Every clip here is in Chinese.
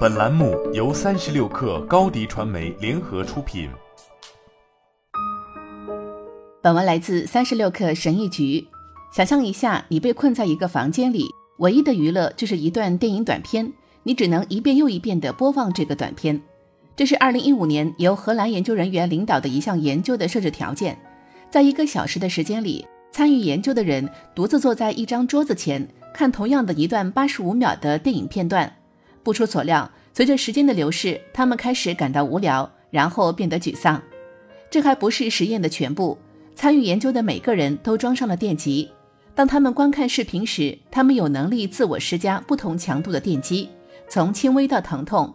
本栏目由三十六氪高低传媒联合出品。本文来自三十六氪神译局。想象一下，你被困在一个房间里，唯一的娱乐就是一段电影短片，你只能一遍又一遍地播放这个短片。这是二零一五年由荷兰研究人员领导的一项研究的设置条件。在一个小时的时间里，参与研究的人独自坐在一张桌子前，看同样的一段八十五秒的电影片段。不出所料，随着时间的流逝，他们开始感到无聊，然后变得沮丧。这还不是实验的全部。参与研究的每个人都装上了电极。当他们观看视频时，他们有能力自我施加不同强度的电击，从轻微到疼痛。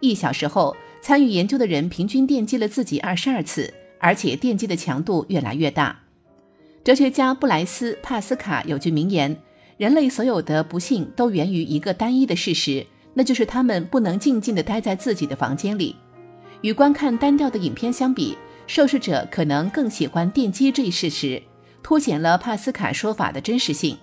一小时后，参与研究的人平均电击了自己二十二次，而且电击的强度越来越大。哲学家布莱斯·帕斯卡有句名言：“人类所有的不幸都源于一个单一的事实。”那就是他们不能静静地待在自己的房间里。与观看单调的影片相比，受试者可能更喜欢电击这一事实，凸显了帕斯卡说法的真实性。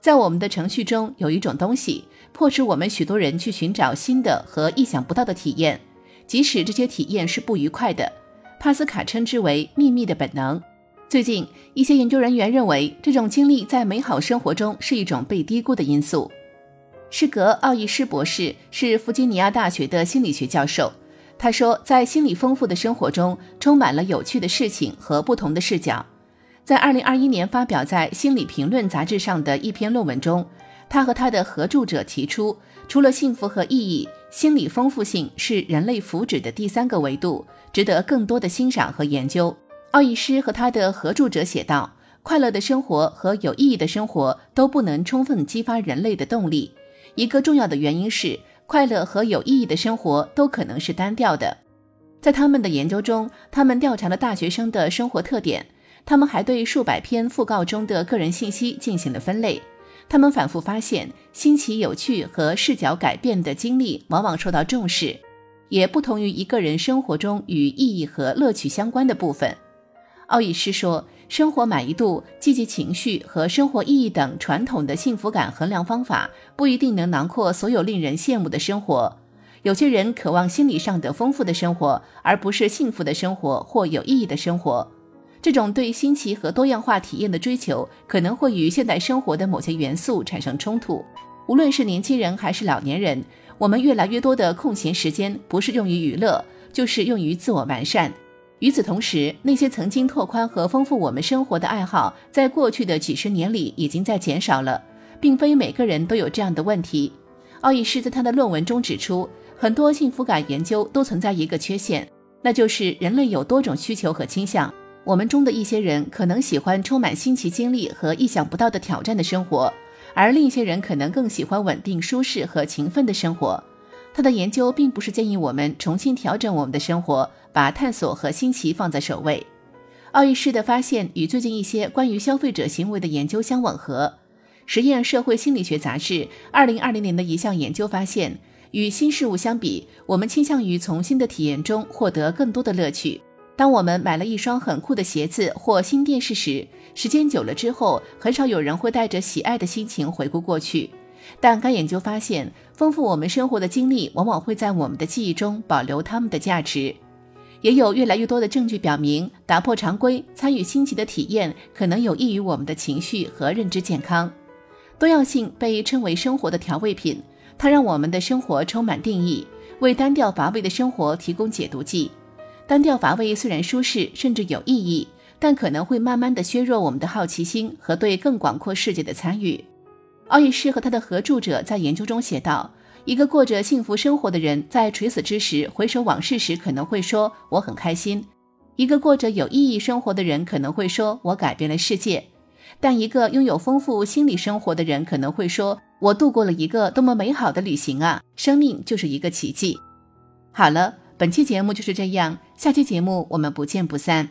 在我们的程序中，有一种东西迫使我们许多人去寻找新的和意想不到的体验，即使这些体验是不愉快的。帕斯卡称之为“秘密的本能”。最近，一些研究人员认为，这种经历在美好生活中是一种被低估的因素。施格奥义施博士是弗吉尼亚大学的心理学教授。他说，在心理丰富的生活中，充满了有趣的事情和不同的视角。在2021年发表在《心理评论》杂志上的一篇论文中，他和他的合著者提出，除了幸福和意义，心理丰富性是人类福祉的第三个维度，值得更多的欣赏和研究。奥义师和他的合著者写道：“快乐的生活和有意义的生活都不能充分激发人类的动力。”一个重要的原因是，快乐和有意义的生活都可能是单调的。在他们的研究中，他们调查了大学生的生活特点。他们还对数百篇讣告中的个人信息进行了分类。他们反复发现，新奇、有趣和视角改变的经历往往受到重视，也不同于一个人生活中与意义和乐趣相关的部分。奥义师说。生活满意度、积极情绪和生活意义等传统的幸福感衡量方法不一定能囊括所有令人羡慕的生活。有些人渴望心理上的丰富的生活，而不是幸福的生活或有意义的生活。这种对新奇和多样化体验的追求，可能会与现代生活的某些元素产生冲突。无论是年轻人还是老年人，我们越来越多的空闲时间不是用于娱乐，就是用于自我完善。与此同时，那些曾经拓宽和丰富我们生活的爱好，在过去的几十年里已经在减少了，并非每个人都有这样的问题。奥义师在他的论文中指出，很多幸福感研究都存在一个缺陷，那就是人类有多种需求和倾向。我们中的一些人可能喜欢充满新奇经历和意想不到的挑战的生活，而另一些人可能更喜欢稳定、舒适和勤奋的生活。他的研究并不是建议我们重新调整我们的生活，把探索和新奇放在首位。奥义士的发现与最近一些关于消费者行为的研究相吻合。实验社会心理学杂志二零二零年的一项研究发现，与新事物相比，我们倾向于从新的体验中获得更多的乐趣。当我们买了一双很酷的鞋子或新电视时，时间久了之后，很少有人会带着喜爱的心情回顾过去。但该研究发现，丰富我们生活的经历往往会在我们的记忆中保留它们的价值。也有越来越多的证据表明，打破常规、参与新奇的体验可能有益于我们的情绪和认知健康。多样性被称为生活的调味品，它让我们的生活充满定义，为单调乏味的生活提供解毒剂。单调乏味虽然舒适，甚至有意义，但可能会慢慢的削弱我们的好奇心和对更广阔世界的参与。奥义士和他的合著者在研究中写道：“一个过着幸福生活的人，在垂死之时回首往事时，可能会说我很开心；一个过着有意义生活的人，可能会说我改变了世界；但一个拥有丰富心理生活的人，可能会说我度过了一个多么美好的旅行啊！生命就是一个奇迹。”好了，本期节目就是这样，下期节目我们不见不散。